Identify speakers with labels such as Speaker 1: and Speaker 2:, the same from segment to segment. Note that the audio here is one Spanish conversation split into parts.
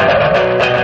Speaker 1: Thank you.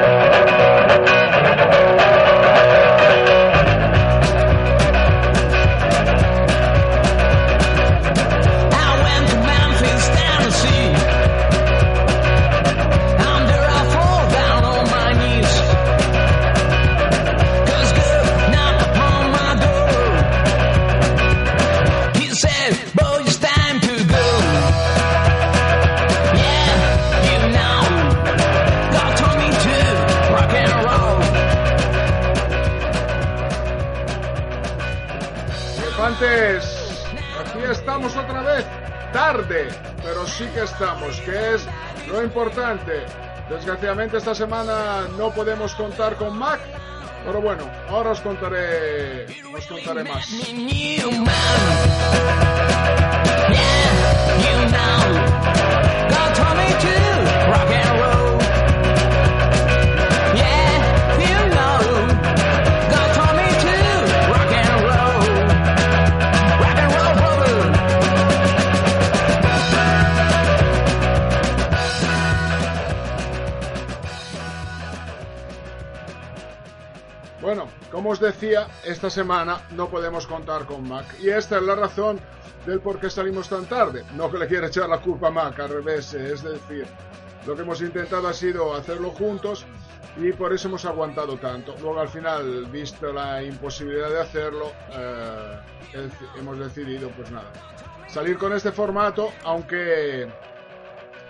Speaker 2: Aquí estamos otra vez, tarde, pero sí que estamos, que es lo importante. Desgraciadamente esta semana no podemos contar con Mac, pero bueno, ahora os contaré, os contaré más. Como os decía, esta semana no podemos contar con Mac. Y esta es la razón del por qué salimos tan tarde. No que le quiera echar la culpa a Mac, al revés. Es decir, lo que hemos intentado ha sido hacerlo juntos y por eso hemos aguantado tanto. Luego al final, visto la imposibilidad de hacerlo, eh, hemos decidido, pues nada, salir con este formato, aunque,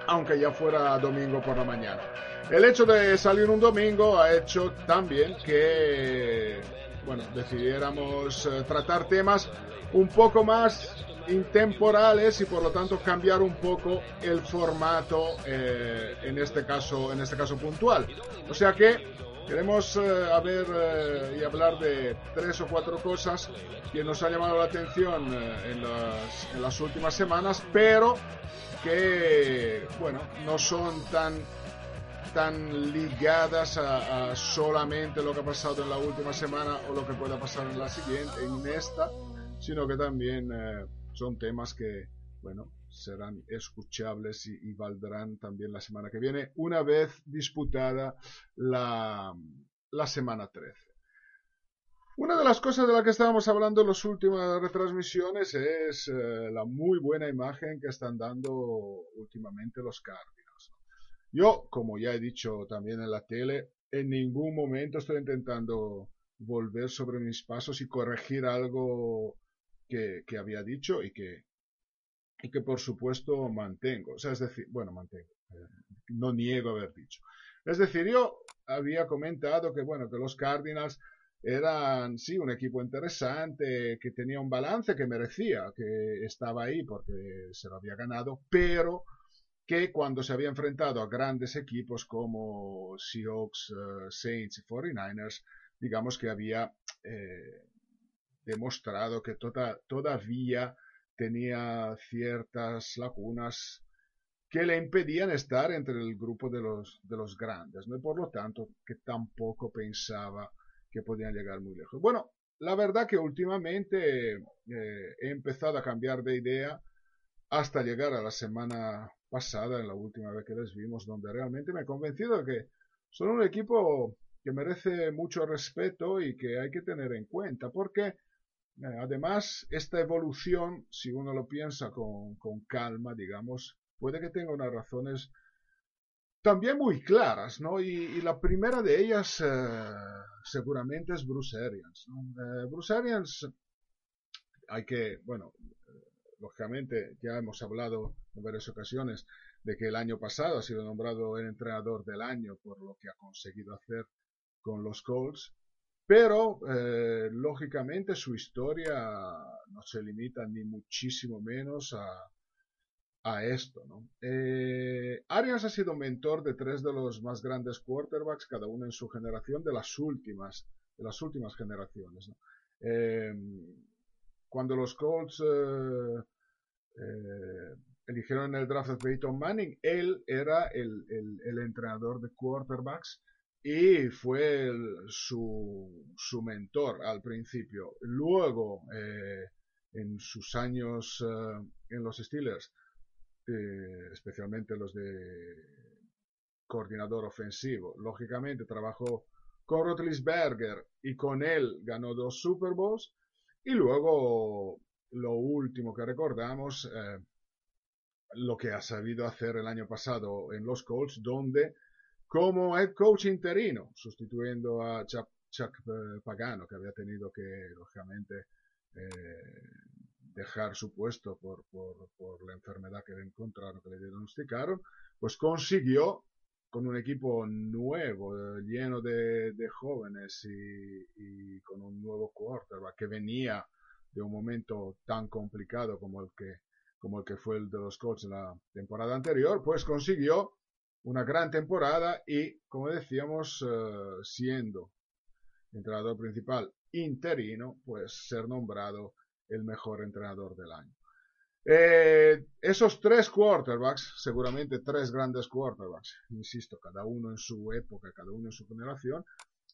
Speaker 2: aunque ya fuera domingo por la mañana. El hecho de salir un domingo ha hecho también que, bueno, decidiéramos eh, tratar temas un poco más intemporales y por lo tanto cambiar un poco el formato eh, en este caso en este caso puntual o sea que queremos eh, y hablar de tres o cuatro cosas que nos han llamado la atención en las, en las últimas semanas pero que bueno no son tan tan ligadas a, solamente lo que ha pasado en la última semana o lo que pueda pasar en la siguiente, en esta, sino que también eh, son temas que, bueno, serán escuchables y, valdrán también la semana que viene, una vez disputada la, la semana 13. Una de las cosas de las que estábamos hablando en las últimas retransmisiones es eh, la muy buena imagen que están dando últimamente los Cardinals. Yo, como ya he dicho también en la tele, en ningún momento estoy intentando volver sobre mis pasos y corregir algo que, había dicho y que, y que por supuesto mantengo. O sea, es decir, bueno, mantengo. Eh, no niego haber dicho. Es decir, yo había comentado que, bueno, que los Cardinals eran, sí, un equipo interesante, que tenía un balance que merecía, que estaba ahí porque se lo había ganado, pero que cuando se había enfrentado a grandes equipos como Seahawks, eh, Saints y 49ers, digamos que había eh, demostrado que tota-, todavía tenía ciertas lagunas que le impedían estar entre el grupo de los, de los grandes, ¿no? y por lo tanto que tampoco pensaba que podían llegar muy lejos. Bueno, la verdad que últimamente eh, he empezado a cambiar de idea hasta llegar a la semana pasada, en la última vez que les vimos, donde realmente me he convencido de que son un equipo que merece mucho respeto y que hay que tener en cuenta, porque eh, además esta evolución, si uno lo piensa con, calma, digamos, puede que tenga unas razones también muy claras, ¿no? Y, la primera de ellas eh, seguramente es Bruce Arians. Eh, Bruce Arians, hay que, bueno, lógicamente ya hemos hablado en varias ocasiones de que el año pasado ha sido nombrado el entrenador del año por lo que ha conseguido hacer con los Colts, pero eh, lógicamente su historia no se limita ni muchísimo menos a, a esto. ¿no? Eh, Arians ha sido mentor de tres de los más grandes quarterbacks, cada uno en su generación, de las últimas, de las últimas generaciones. ¿no? Eh, cuando los Colts eh, eh, eligieron en el draft de Peyton Manning, él era el, el, el entrenador de quarterbacks y fue el, su, su, mentor al principio. Luego, eh, en sus años uh, en los Steelers, eh, especialmente los de coordinador ofensivo, lógicamente trabajó con Rotlisberger y con él ganó dos Super Bowls. Y luego lo último que recordamos, eh, lo que ha sabido hacer el año pasado en los Colts, donde como head coach interino, sustituyendo a Chuck, eh, Pagano, que había tenido que, lógicamente, dejar su puesto por, por, por, la enfermedad que le encontraron, que le diagnosticaron, pues consiguió, con un equipo nuevo, eh, lleno de, de jóvenes y, con un nuevo quarterback que venía de un momento tan complicado como el que, como el que fue el de los Colts en la temporada anterior, pues consiguió una gran temporada y, como decíamos, uh, siendo entrenador principal interino, pues ser nombrado el mejor entrenador del año. Eh, esos tres quarterbacks, seguramente tres grandes quarterbacks, insisto, cada uno en su época, cada uno en su generación,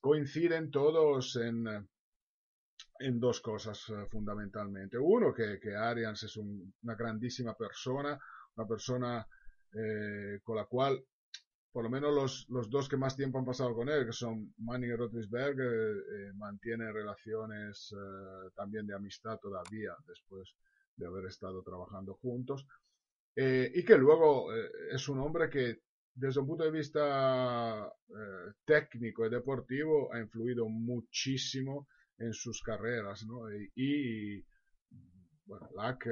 Speaker 2: coinciden todos en, en dos cosas uh, fundamentalmente. Uno, que, que Arians es un, una grandísima persona, una persona eh, con la cual por lo menos los, los, dos que más tiempo han pasado con él, que son Manning y Rotlisberg, eh, mantienen relaciones eh, también de amistad todavía después de haber estado trabajando juntos. Eh, y que luego eh, es un hombre que desde un punto de vista técnico y deportivo ha influido muchísimo en sus carreras. Y, y bueno, Lack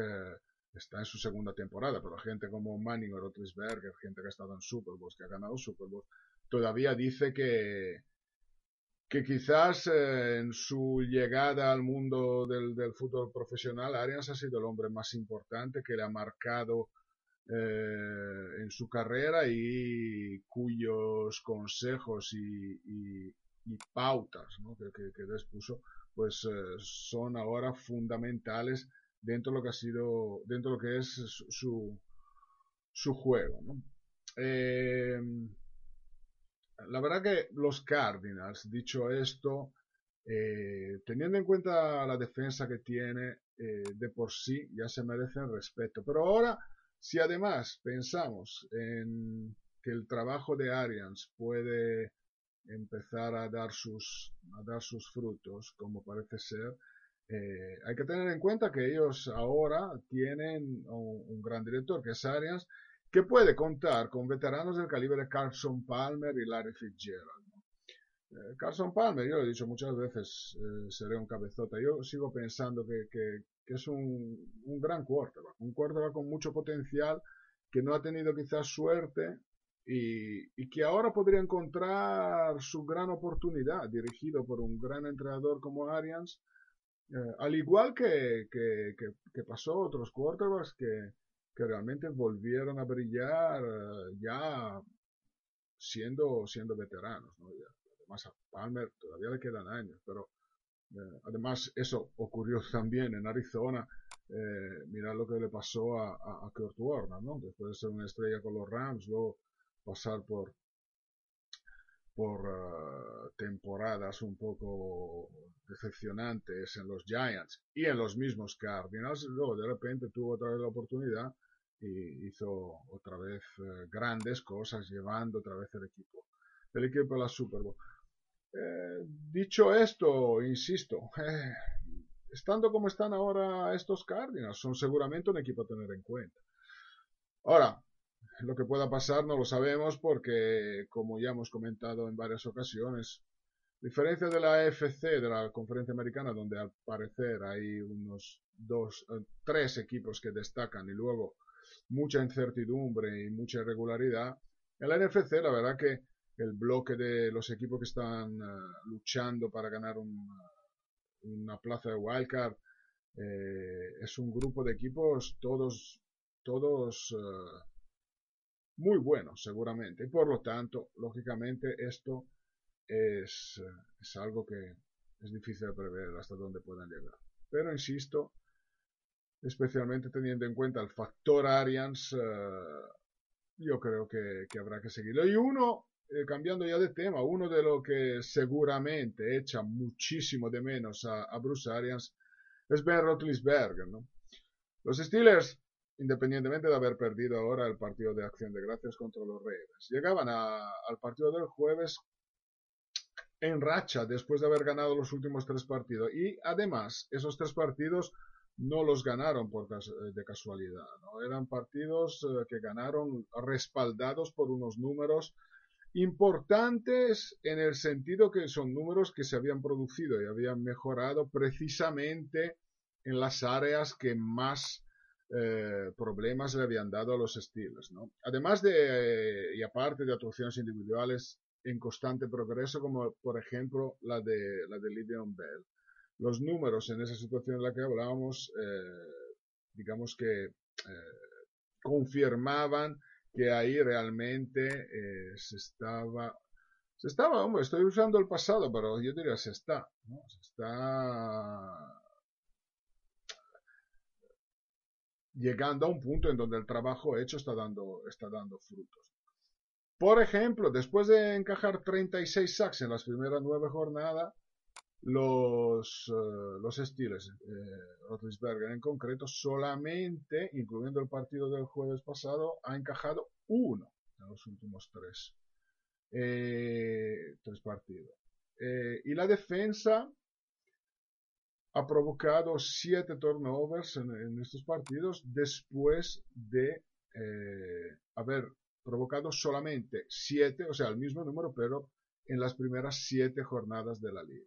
Speaker 2: está en su segunda temporada, pero gente como Manning o Rotlisberger, gente que ha estado en Super Bowls, que ha ganado Super Bowls, todavía dice que, que quizás eh, en su llegada al mundo del, del, fútbol profesional, Arians ha sido el hombre más importante que le ha marcado eh, en su carrera y cuyos consejos y, y, pautas que, que, que, despuso pues eh, son ahora fundamentales dentro de lo que ha sido, dentro de lo que es su, su juego. Eh, la verdad que los Cardinals, dicho esto, eh, teniendo en cuenta la defensa que tiene, eh, de por sí ya se merecen respeto. Pero ahora, si además pensamos en que el trabajo de Arians puede empezar a dar sus, a dar sus frutos, como parece ser, eh, hay que tener en cuenta que ellos ahora tienen un, gran director, que es Arians, que puede contar con veteranos del calibre de Carson Palmer y Larry Fitzgerald. Eh, Carson Palmer, yo lo he dicho muchas veces, eh, seré un cabezota. Yo sigo pensando que, es un, gran quarterback, un quarterback con mucho potencial, que no ha tenido quizás suerte y, y que ahora podría encontrar su gran oportunidad, dirigido por un gran entrenador como Arians eh, al igual que, que, que, pasó otros quarterbacks que, que realmente volvieron a brillar uh, ya siendo, siendo veteranos. ¿no? Además a Palmer todavía le quedan años, pero eh, además eso ocurrió también en Arizona. Eh, mirad lo que le pasó a, a, a Kurt Warner, ¿no? Después de ser una estrella con los Rams, luego pasar por, por uh, temporadas un poco decepcionantes en los Giants y en los mismos Cardinals, luego de repente tuvo otra vez la oportunidad y hizo otra vez uh, grandes cosas llevando otra vez el equipo, el equipo a la Super Bowl. Eh, dicho esto, insisto, eh, estando como están ahora estos Cardinals, son seguramente un equipo a tener en cuenta. Ahora, lo que pueda pasar no lo sabemos porque, como ya hemos comentado en varias ocasiones, diferencia de la AFC, de la conferencia americana, donde al parecer hay unos dos, eh, tres equipos que destacan y luego mucha incertidumbre y mucha irregularidad, en la NFC la verdad que el bloque de los equipos que están uh, luchando para ganar un, una plaza de wildcard eh, es un grupo de equipos todos todos muy buenos seguramente. Y por lo tanto, lógicamente, esto es, es algo que es difícil de prever hasta dónde puedan llegar. Pero insisto, especialmente teniendo en cuenta el factor Arians, yo creo que, habrá que seguirlo. Y uno, eh, cambiando ya de tema, uno de lo que seguramente echa muchísimo de menos a, a Bruce Arians es Ben Roethlisberger, ¿no? Los Steelers, independientemente de haber perdido ahora el partido de acción de gracias contra los Ravens, llegaban a, al partido del jueves en racha después de haber ganado los últimos tres partidos. Y además, esos tres partidos no los ganaron por eh, de casualidad, ¿no? eran partidos eh, que ganaron respaldados por unos números importantes en el sentido que son números que se habían producido y habían mejorado precisamente en las áreas que más eh, problemas le habían dado a los estilos. ¿no? Además de, y aparte de actuaciones individuales en constante progreso, como por ejemplo la de, la de Livion Bell los números en esa situación en la que hablábamos, eh, digamos que eh, confirmaban que ahí realmente eh, se estaba, se estaba, hombre, estoy usando el pasado, pero yo diría se está, ¿no? se está llegando a un punto en donde el trabajo hecho está dando, está dando frutos. Por ejemplo, después de encajar 36 sacks en las primeras nueve jornadas, los, uh, los Steelers, eh, en concreto, solamente, incluyendo el partido del jueves pasado, ha encajado uno en los últimos tres, eh, tres partidos. Eh, y la defensa ha provocado siete turnovers en, estos partidos después de eh, haber provocado solamente siete, o sea, el mismo número, pero en las primeras siete jornadas de la liga.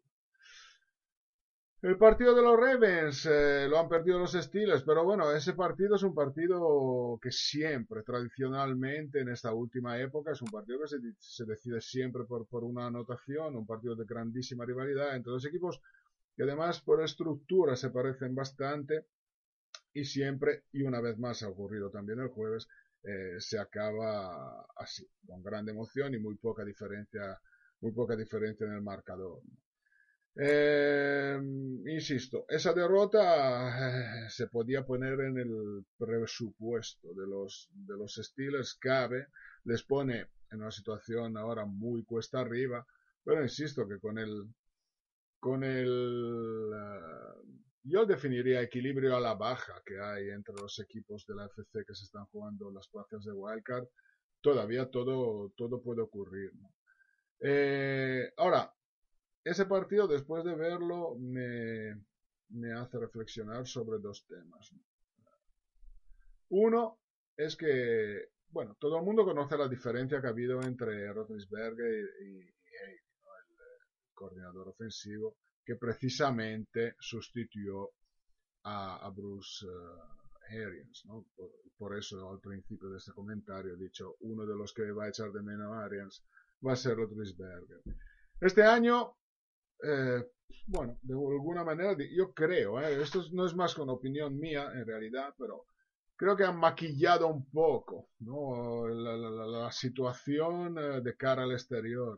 Speaker 2: El partido de los Ravens eh, lo han perdido los Steelers, pero bueno, ese partido es un partido que siempre, tradicionalmente, en esta última época, es un partido que se, decide siempre por, por, una anotación, un partido de grandísima rivalidad entre dos equipos que además por estructura se parecen bastante y siempre, y una vez más ha ocurrido también el jueves, eh, se acaba así, con gran emoción y muy poca diferencia, muy poca diferencia en el marcador. Eh, insisto, esa derrota eh, se podía poner en el presupuesto de los, de los cabe, les pone en una situación ahora muy cuesta arriba, pero insisto que con el, con el, uh, yo definiría equilibrio a la baja que hay entre los equipos de la FC que se están jugando las plazas de Wildcard, todavía todo, todo puede ocurrir. Eh, ahora, ese partido, después de verlo, me, me hace reflexionar sobre dos temas. Uno es que, bueno, todo el mundo conoce la diferencia que ha habido entre Roethlisberger y, y, coordinador ofensivo, que precisamente sustituyó a, a Bruce uh, Arians, ¿no? Por, por, eso al principio de este comentario he dicho, uno de los que va a echar de menos a Arians va a ser Roethlisberger. Este año eh, bueno, de alguna manera, yo creo, eh, esto no es más con opinión mía en realidad, pero creo que han maquillado un poco ¿no? la, la, la, situación eh, de cara al exterior.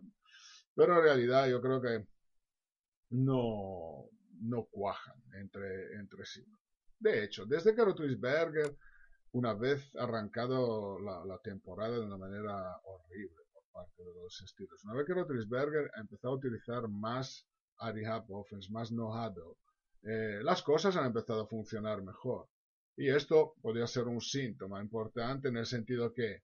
Speaker 2: Pero en realidad yo creo que no, no cuajan entre, entre sí. De hecho, desde que Rotlisberger, una vez arrancado la, temporada de una manera horrible por parte de los estilos, una vez que Rotlisberger ha empezado a utilizar más Rehab Offense, más nojado, eh, las cosas han empezado a funcionar mejor. Y esto podría ser un síntoma importante en el sentido que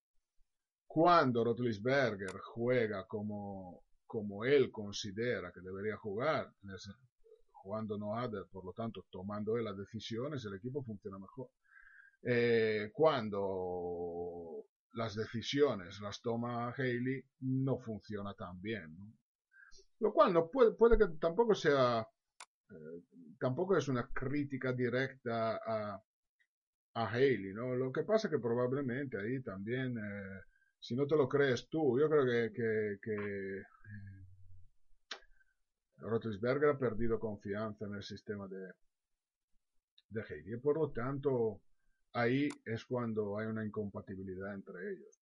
Speaker 2: cuando Rotlisberger juega como, como él considera que debería jugar, jugando no por lo tanto tomando él las decisiones, el equipo funciona mejor. Eh, cuando las decisiones las toma Haley, no funciona tan bien. ¿no? Lo cual no puede, puede que tampoco sea, eh, tampoco es una crítica directa a, a Haley, ¿no? Lo que pasa que probablemente ahí también, eh, si no te lo crees tú, yo creo que, que, que eh, Rotlisberger ha perdido confianza en el sistema de, de Haley. Y por lo tanto, ahí es cuando hay una incompatibilidad entre ellos.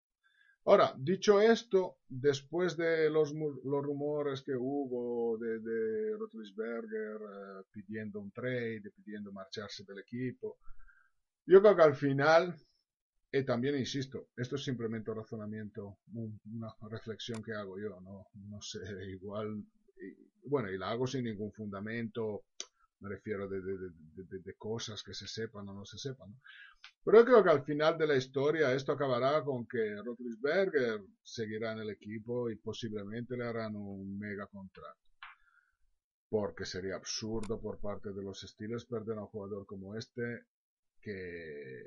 Speaker 2: Ahora, dicho esto, después de los, los rumores que hubo de, de Rotlisberger eh, pidiendo un trade, pidiendo marcharse del equipo, yo creo que al final, y también insisto, esto es simplemente un razonamiento, una reflexión que hago yo, no, no sé, igual, bueno, y la hago sin ningún fundamento, me refiero de, de, cosas que se sepan o no se sepan. Pero yo creo que al final de la historia esto acabará con que Rotlisberger seguirá en el equipo y posiblemente le harán un mega contrato. Porque sería absurdo por parte de los estilos perder a un jugador como este que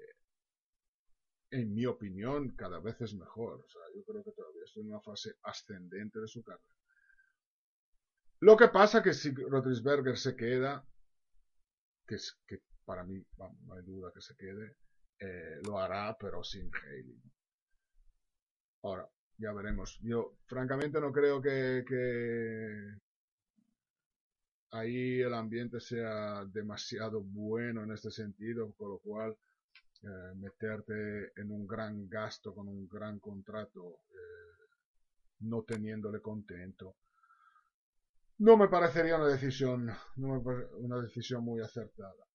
Speaker 2: en mi opinión cada vez es mejor. O sea, yo creo que todavía está en una fase ascendente de su carrera. Lo que pasa que si Rotlisberger se queda, que, es, que para mí no hay duda que se quede, eh, lo hará, pero sin Haley. Ahora, ya veremos. Yo, francamente, no creo que, que ahí el ambiente sea demasiado bueno en este sentido, con lo cual eh, meterte en un gran gasto con un gran contrato, eh, no teniéndole contento, no me parecería una decisión, una decisión muy acertada.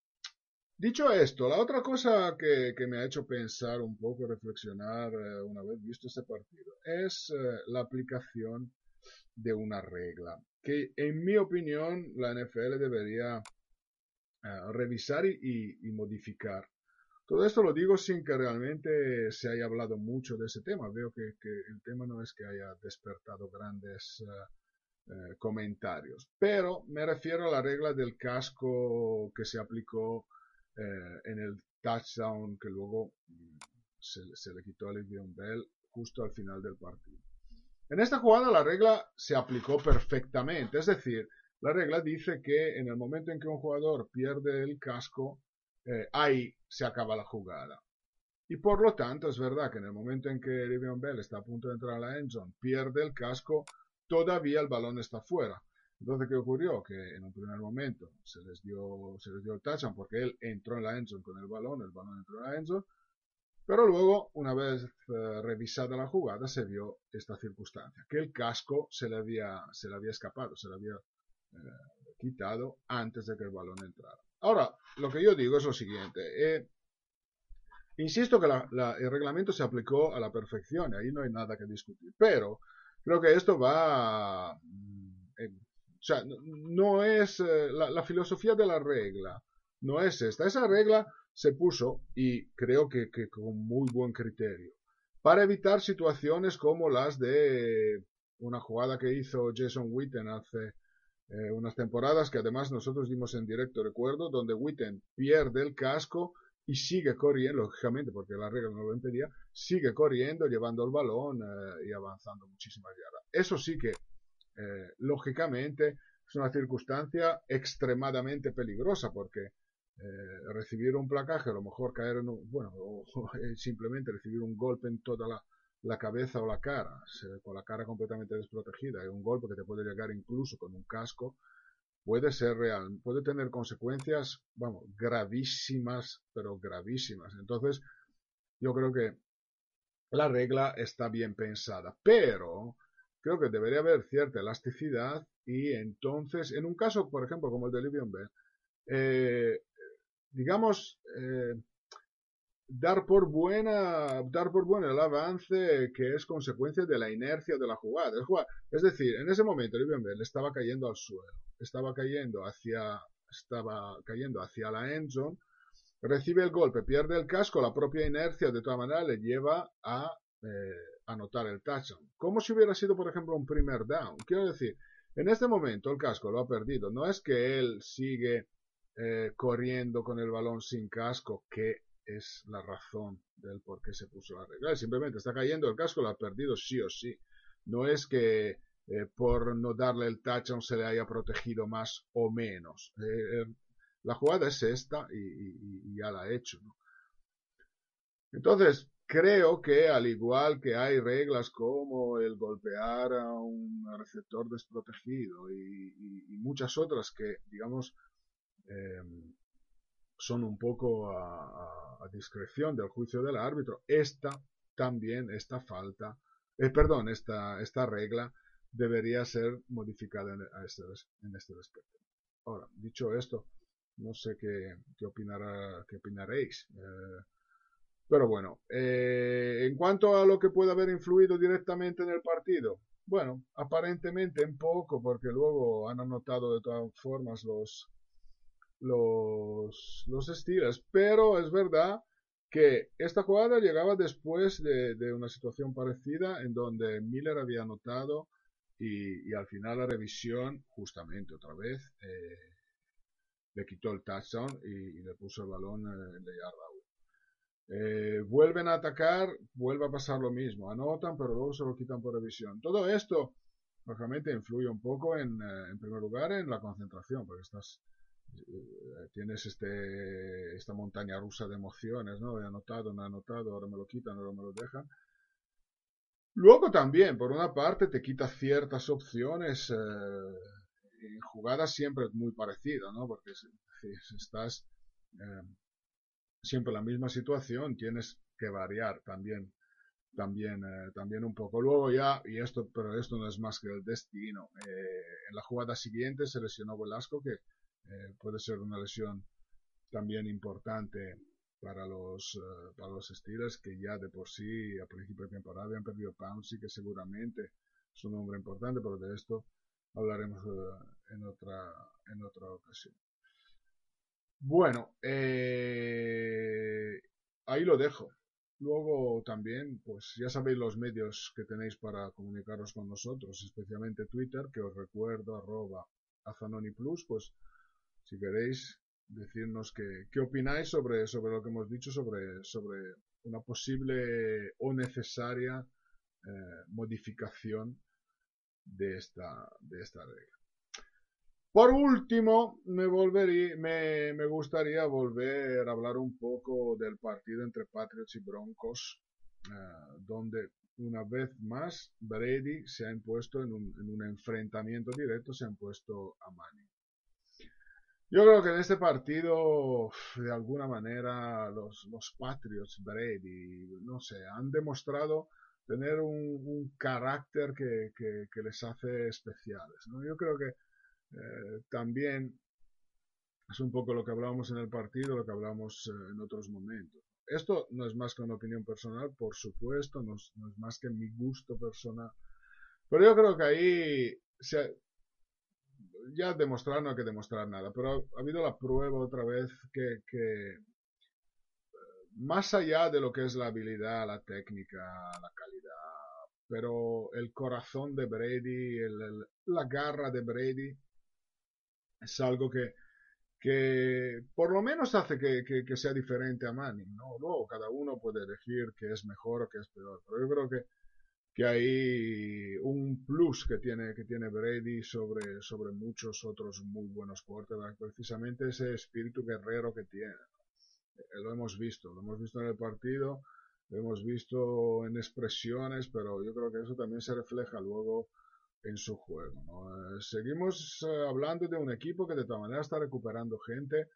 Speaker 2: Dicho esto, la otra cosa que, me ha hecho pensar un poco, reflexionar eh, una vez visto este partido, es la aplicación de una regla que en mi opinión la NFL debería revisar y, modificar. Todo esto lo digo sin que realmente se haya hablado mucho de ese tema. Veo que, el tema no es que haya despertado grandes comentarios, pero me refiero a la regla del casco que se aplicó eh, en el touchdown que luego mm, se, le quitó a Le'Veon Bell justo al final del partido. En esta jugada la regla se aplicó perfectamente, es decir, la regla dice que en el momento en que un jugador pierde el casco, eh, ahí se acaba la jugada. Y por lo tanto es verdad que en el momento en que Le'Veon Bell está a punto de entrar a la endzone, pierde el casco, todavía el balón está fuera. Entonces, ¿qué ocurrió? Que en un primer momento se les dio, se les dio el touchdown porque él entró en la endzone con el balón, el balón entró en la endzone, pero luego, una vez eh, revisada la jugada, se vio esta circunstancia, que el casco se le había, se le había escapado, se le había eh, quitado antes de que el balón entrara. Ahora, lo que yo digo es lo siguiente. Eh, insisto que el reglamento se aplicó a la perfección, ahí no hay nada que discutir, pero creo que esto va... Mm, o sea, no es eh, la, filosofía de la regla, no es esta. Esa regla se puso, y creo que, con muy buen criterio, para evitar situaciones como las de una jugada que hizo Jason Witten hace eh, unas temporadas, que además nosotros dimos en directo, recuerdo, donde Witten pierde el casco y sigue corriendo, lógicamente, porque la regla no lo impedía, sigue corriendo, llevando el balón eh, y avanzando muchísimas yardas. Eso sí que eh, lógicamente es una circunstancia extremadamente peligrosa porque eh, recibir un placaje, a lo mejor caer en un, bueno, o, simplemente recibir un golpe en toda la, cabeza o la cara, con la cara completamente desprotegida, y un golpe que te puede llegar incluso con un casco, puede ser real, puede tener consecuencias, vamos, gravísimas, pero gravísimas. Entonces, yo creo que la regla está bien pensada, pero creo que debería haber cierta elasticidad y entonces, en un caso, por ejemplo, como el de Livion Bell, eh, digamos, eh, dar por buena, dar por bueno el avance que es consecuencia de la inercia de la jugada. Es decir, en ese momento Bell estaba cayendo al suelo, estaba cayendo hacia, estaba cayendo hacia la endzone, recibe el golpe, pierde el casco, la propia inercia de todas maneras le lleva a eh, anotar el touchdown. Como si hubiera sido, por ejemplo, un primer down. Quiero decir, en este momento el casco lo ha perdido. No es que él sigue eh, corriendo con el balón sin casco, que es la razón del por qué se puso la regla. simplemente está cayendo el casco, lo ha perdido sí o sí. No es que eh, por no darle el touchdown se le haya protegido más o menos. la jugada es esta y, ya la ha hecho. Entonces, Creo que al igual que hay reglas como el golpear a un receptor desprotegido y, muchas otras que, digamos, son un poco a, discreción del juicio del árbitro. Esta también, esta falta, eh, perdón, esta, esta regla debería ser modificada en, este, en este respecto. Ahora, dicho esto, no sé qué, qué, opinará, qué opinaréis. Eh, pero bueno, eh, en cuanto a lo que puede haber influido directamente en el partido, bueno, aparentemente en poco, porque luego han anotado de todas formas los, los, los pero es verdad que esta jugada llegaba después de, de, una situación parecida en donde Miller había anotado y, al final la revisión, justamente otra vez, eh, le quitó el touchdown y, le puso el balón en la yarda eh, vuelven a atacar, vuelve a pasar lo mismo. Anotan, pero luego se lo quitan por revisión. Todo esto, lógicamente, influye un poco en, eh, en primer lugar, en la concentración, porque estás, eh, tienes este, esta montaña rusa de emociones, ¿no? He anotado, no he anotado, ahora me lo quitan, ahora me lo dejan. Luego también, por una parte, te quita ciertas opciones en jugadas siempre muy parecidas, ¿no? Porque si, estás siempre la misma situación, tienes que variar también, también, eh, también un poco. Luego ya, y esto, pero esto no es más que el destino. Eh, en la jugada siguiente se lesionó Velasco, que eh, puede ser una lesión también importante para los, para los Steelers, que ya de por sí a principio de temporada habían perdido Pouncy, que seguramente es un hombre importante, pero de esto hablaremos en otra, en otra ocasión. Bueno, ahí lo dejo. Luego también, pues ya sabéis los medios que tenéis para comunicaros con nosotros, especialmente Twitter, que os recuerdo, arroba Azanoni Plus, pues si queréis decirnos qué, qué opináis sobre, sobre lo que hemos dicho, sobre, sobre una posible o necesaria eh, modificación de esta, de esta regla. Por último, me, me, gustaría volver a hablar un poco del partido entre Patriots y Broncos, eh, donde una vez más Brady se ha impuesto en un, enfrentamiento directo, se ha impuesto a Manning. Yo creo que en este partido, de alguna manera, los, Patriots, Brady, no sé, han demostrado tener un, carácter que, que, les hace especiales. ¿no? Yo creo que eh, también es un poco lo que hablábamos en el partido, lo que hablamos eh, en otros momentos. Esto no es más que una opinión personal, por supuesto, no es, más que mi gusto personal. Pero yo creo que ahí ya demostrar no hay que demostrar nada, pero ha, habido la prueba otra vez que, que, más allá de lo que es la habilidad, la técnica, la calidad, pero el corazón de Brady, la garra de Brady, es algo que, que por lo menos hace que, que, sea diferente a Manning, ¿no? Luego cada uno puede elegir qué es mejor o qué es peor, pero yo creo que, que hay un plus que tiene, que tiene Brady sobre, sobre muchos otros muy buenos quarterbacks, precisamente ese espíritu guerrero que tiene. Eh, lo hemos visto, lo hemos visto en el partido, lo hemos visto en expresiones, pero yo creo que eso también se refleja luego en su juego. Eh, seguimos eh, hablando de un equipo que de todas maneras está recuperando gente,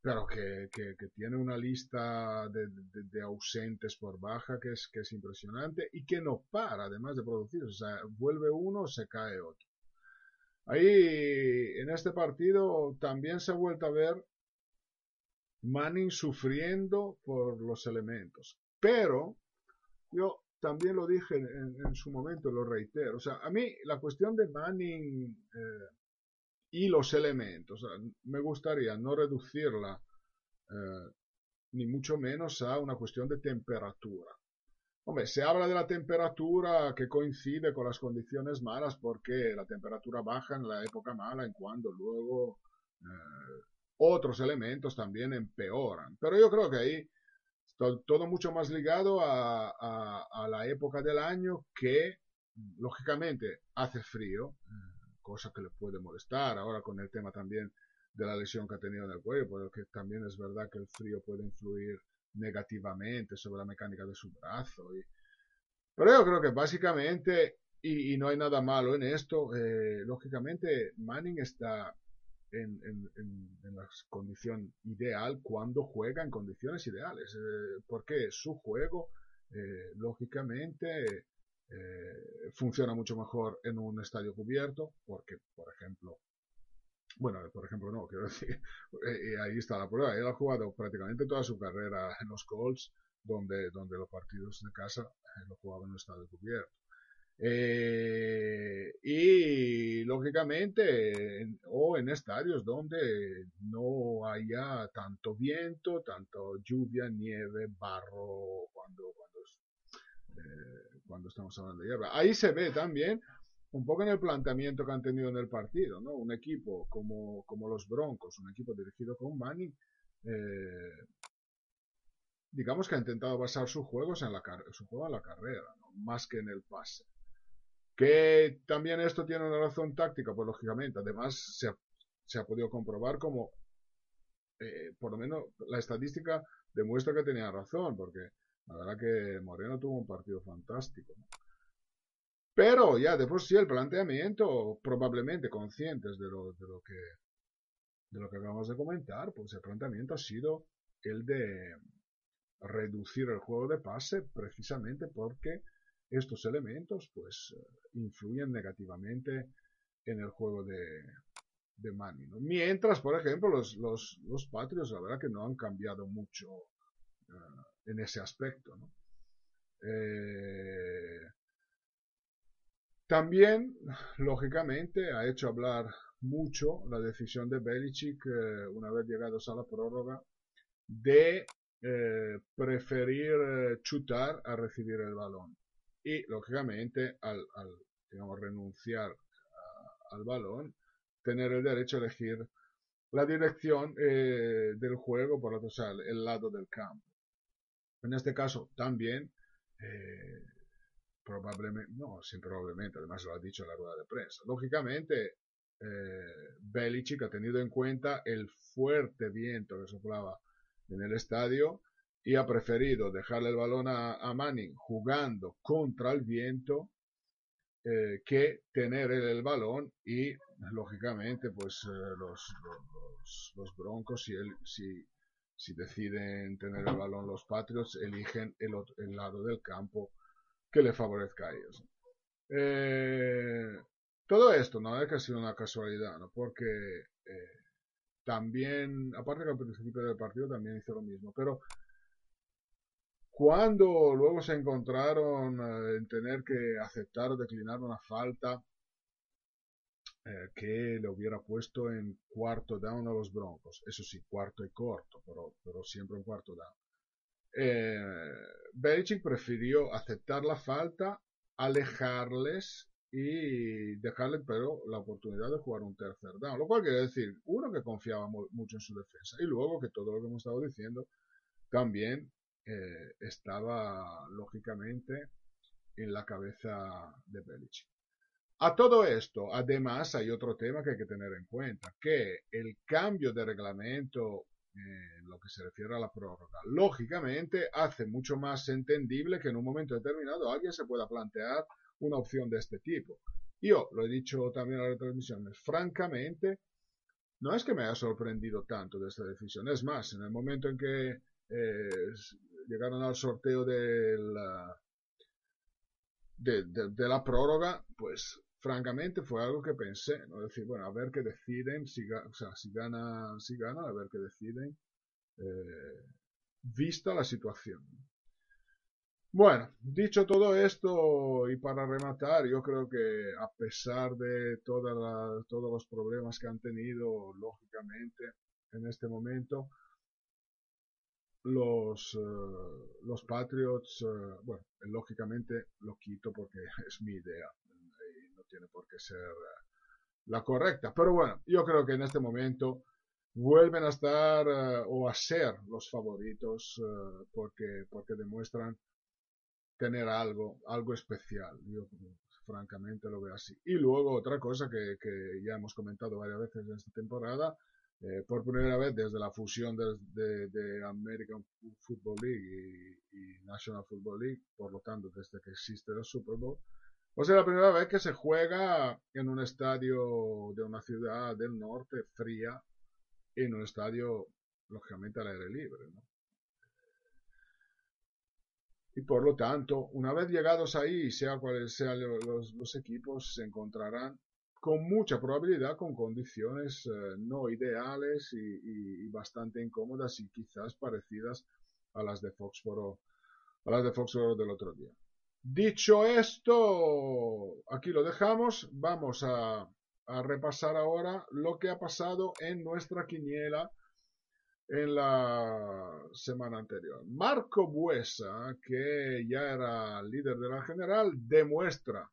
Speaker 2: pero que, tiene una lista de, ausentes por baja que es, que es impresionante y que no para además de producir. O sea, vuelve uno, se cae otro. Ahí en este partido también se ha vuelto a ver Manning sufriendo por los elementos. Pero yo también lo dije en, su momento, lo reitero. O sea, a mí la cuestión de Manning eh, y los elementos, me gustaría no reducirla eh, ni mucho menos a una cuestión de temperatura. Hombre, se habla de la temperatura que coincide con las condiciones malas porque la temperatura baja en la época mala en cuando luego eh, otros elementos también empeoran. Pero yo creo que ahí todo, mucho más ligado a, la época del año que, lógicamente, hace frío, eh, cosa que le puede molestar. Ahora con el tema también de la lesión que ha tenido en el cuello, porque también es verdad que el frío puede influir negativamente sobre la mecánica de su brazo. Pero yo creo que básicamente, y, no hay nada malo en esto, eh, lógicamente Manning está en, en, la condición ideal cuando juega en condiciones ideales. Eh, porque su juego, eh, lógicamente, eh, funciona mucho mejor en un estadio cubierto, porque, por ejemplo, bueno, por ejemplo, no, quiero decir, ahí está la prueba. Él ha jugado prácticamente toda su carrera en los Colts, donde, donde los partidos de casa lo jugaba en un estadio cubierto. Eh, y lógicamente, o en estadios donde no haya tanto viento, tanto lluvia, nieve, barro, cuando, cuando, eh, cuando estamos hablando de hierba. Ahí se ve también un poco en el planteamiento que han tenido en el partido, ¿no? Un equipo como, como los Broncos, un equipo dirigido con Manning, eh, digamos que ha intentado basar sus juegos en la su juego en la carrera, más que en el pase. Que también esto tiene una razón táctica, pues lógicamente. Además, se ha, se ha podido comprobar como, eh, por lo menos, la estadística demuestra que tenía razón, porque la verdad que Moreno tuvo un partido fantástico. Pero ya de por sí el planteamiento, probablemente conscientes de lo, de lo que de lo que acabamos de comentar, pues el planteamiento ha sido el de reducir el juego de pase precisamente porque estos elementos pues eh, influyen negativamente en el juego de, de. Mientras, por ejemplo, los, los, los, Patriots, la verdad que no han cambiado mucho uh, en ese aspecto. ¿no? Eh, también, lógicamente, ha hecho hablar mucho la decisión de Belichick, eh, una vez llegados a la prórroga, de eh, preferir chutar a recibir el balón y lógicamente al, digamos, renunciar al balón, tener el derecho a elegir la dirección eh, del juego, por otro lado, el lado del campo. En este caso también, eh, probablemente, no, sin probablemente, además lo ha dicho en la rueda de prensa, lógicamente eh, Belichick ha tenido en cuenta el fuerte viento que soplaba en el estadio y ha preferido dejarle el balón a, Manning jugando contra el viento eh, que tener el, balón y lógicamente pues eh, los, broncos si, si, si, deciden tener el balón los patriots eligen el, lado del campo que le favorezca a ellos eh, todo esto no es que ha sido una casualidad ¿no? porque también aparte que al principio del partido también hizo lo mismo pero cuando luego se encontraron eh, en tener que aceptar o declinar una falta eh, que le hubiera puesto en cuarto down a los Broncos. Eso sí, cuarto y corto, pero, siempre en cuarto down. Eh, Belichick prefirió aceptar la falta, alejarles y dejarle pero la oportunidad de jugar un tercer down. Lo cual quiere decir, uno que confiaba mucho en su defensa y luego que todo lo que hemos estado diciendo también eh, estaba lógicamente en la cabeza de Belichick. A todo esto, además, hay otro tema que hay que tener en cuenta, que el cambio de reglamento en lo que se refiere a la prórroga, lógicamente hace mucho más entendible que en un momento determinado alguien se pueda plantear una opción de este tipo. Yo lo he dicho también en las retransmisiones, francamente, no es que me haya sorprendido tanto de esta decisión, es más, en el momento en que eh, llegaron al sorteo de de, la prórroga, pues francamente fue algo que pensé, ¿no? decir, bueno, a ver qué deciden, si, o si ganan, si a ver qué deciden, eh, vista la situación. Bueno, dicho todo esto y para rematar, yo creo que a pesar de todos los problemas que han tenido, lógicamente, en este momento, los, eh, los Patriots, eh, bueno, lógicamente lo quito porque es mi idea tiene por qué ser eh, la correcta. Pero bueno, yo creo que en este momento vuelven a estar o a ser los favoritos porque, porque demuestran tener algo, algo especial. Yo francamente lo veo así. Y luego otra cosa que, que ya hemos comentado varias veces en esta temporada, eh, por primera vez desde la fusión de, American Football League y, National Football League, por lo tanto desde que existe el Super Bowl, Pues es la primera vez que se juega en un estadio de una ciudad del norte fría, en un estadio, lógicamente, al aire libre. Y por lo tanto, una vez llegados ahí, sea cuales sean los, equipos, se encontrarán con mucha probabilidad con condiciones eh, no ideales y, bastante incómodas y quizás parecidas a las de Foxboro, a las de Foxboro del otro día. Dicho esto, aquí lo dejamos. Vamos a, repasar ahora lo que ha pasado en nuestra quiniela en la semana anterior. Marco Buesa, que ya era líder de la general, demuestra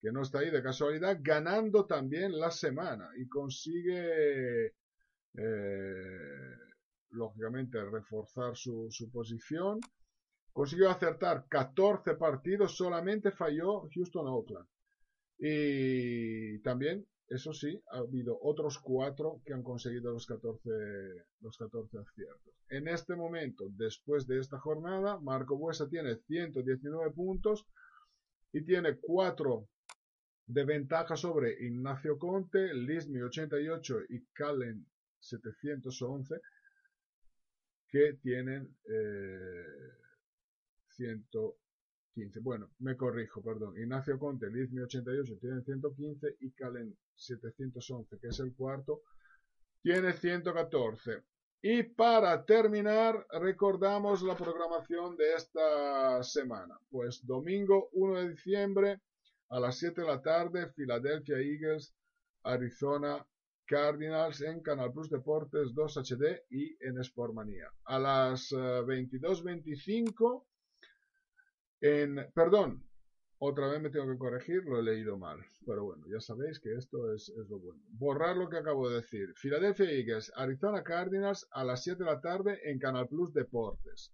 Speaker 2: que no está ahí de casualidad, ganando también la semana y consigue, eh, lógicamente, reforzar su, su posición Consiguió acertar 14 partidos, solamente falló Houston Oakland. Y también, eso sí, ha habido otros cuatro que han conseguido los 14, los 14 aciertos. En este momento, después de esta jornada, Marco Buesa tiene 119 puntos y tiene 4 de ventaja sobre Ignacio Conte, Lismi 88 y Calen 711 que tienen eh, 115. Bueno, me corrijo, perdón. Ignacio Conte, Lizmi 88 tiene 115 y Calen 711, que es el cuarto, tiene 114. Y para terminar, recordamos la programación de esta semana. Pues domingo 1 de diciembre a las 7 de la tarde, Philadelphia Eagles, Arizona Cardinals en Canal Plus Deportes 2 HD y en Sportmanía. A las 22.25 eh, en, perdón, otra vez me tengo que corregir, lo he leído mal. Pero bueno, ya sabéis que esto es, lo bueno. Borrar lo que acabo de decir. Philadelphia Eagles, Arizona Cardinals a las 7 de la tarde en Canal Plus Deportes.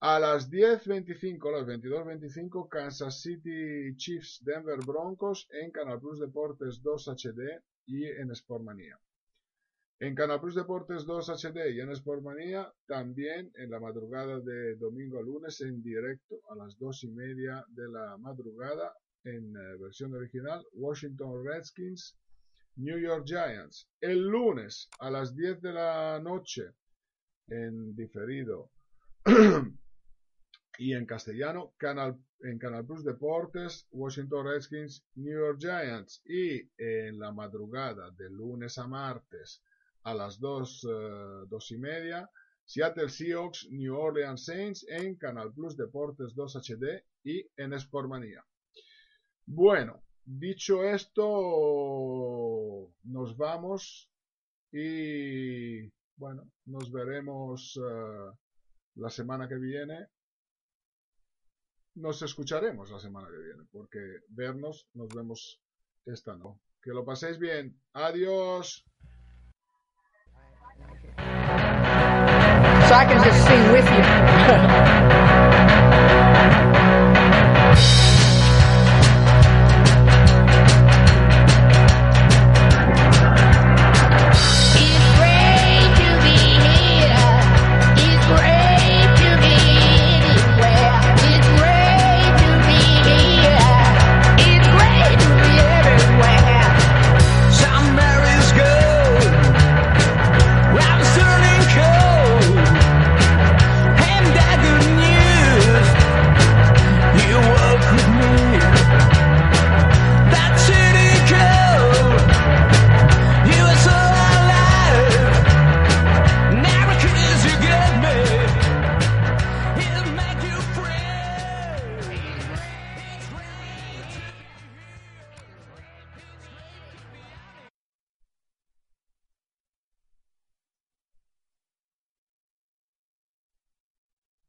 Speaker 2: A las 10.25, las 22.25, Kansas City Chiefs Denver Broncos en Canal Plus Deportes 2 HD y en Sportmania. En Canal Plus Deportes 2 HD y en Sportmanía, también en la madrugada de domingo a lunes en directo a las dos y media de la madrugada en eh, versión original, Washington Redskins, New York Giants. El lunes a las 10 de la noche en diferido y en castellano, canal, en Canal Plus Deportes, Washington Redskins, New York Giants. Y en la madrugada de lunes a martes a las 2, uh, y media. Seattle Seahawks, New Orleans Saints en Canal Plus Deportes 2 HD y en Sportmanía. Bueno, dicho esto, nos vamos y bueno, nos veremos uh, la semana que viene. Nos escucharemos la semana que viene, porque vernos, nos vemos esta no. Que lo paséis bien. Adiós.
Speaker 3: Just sing with you.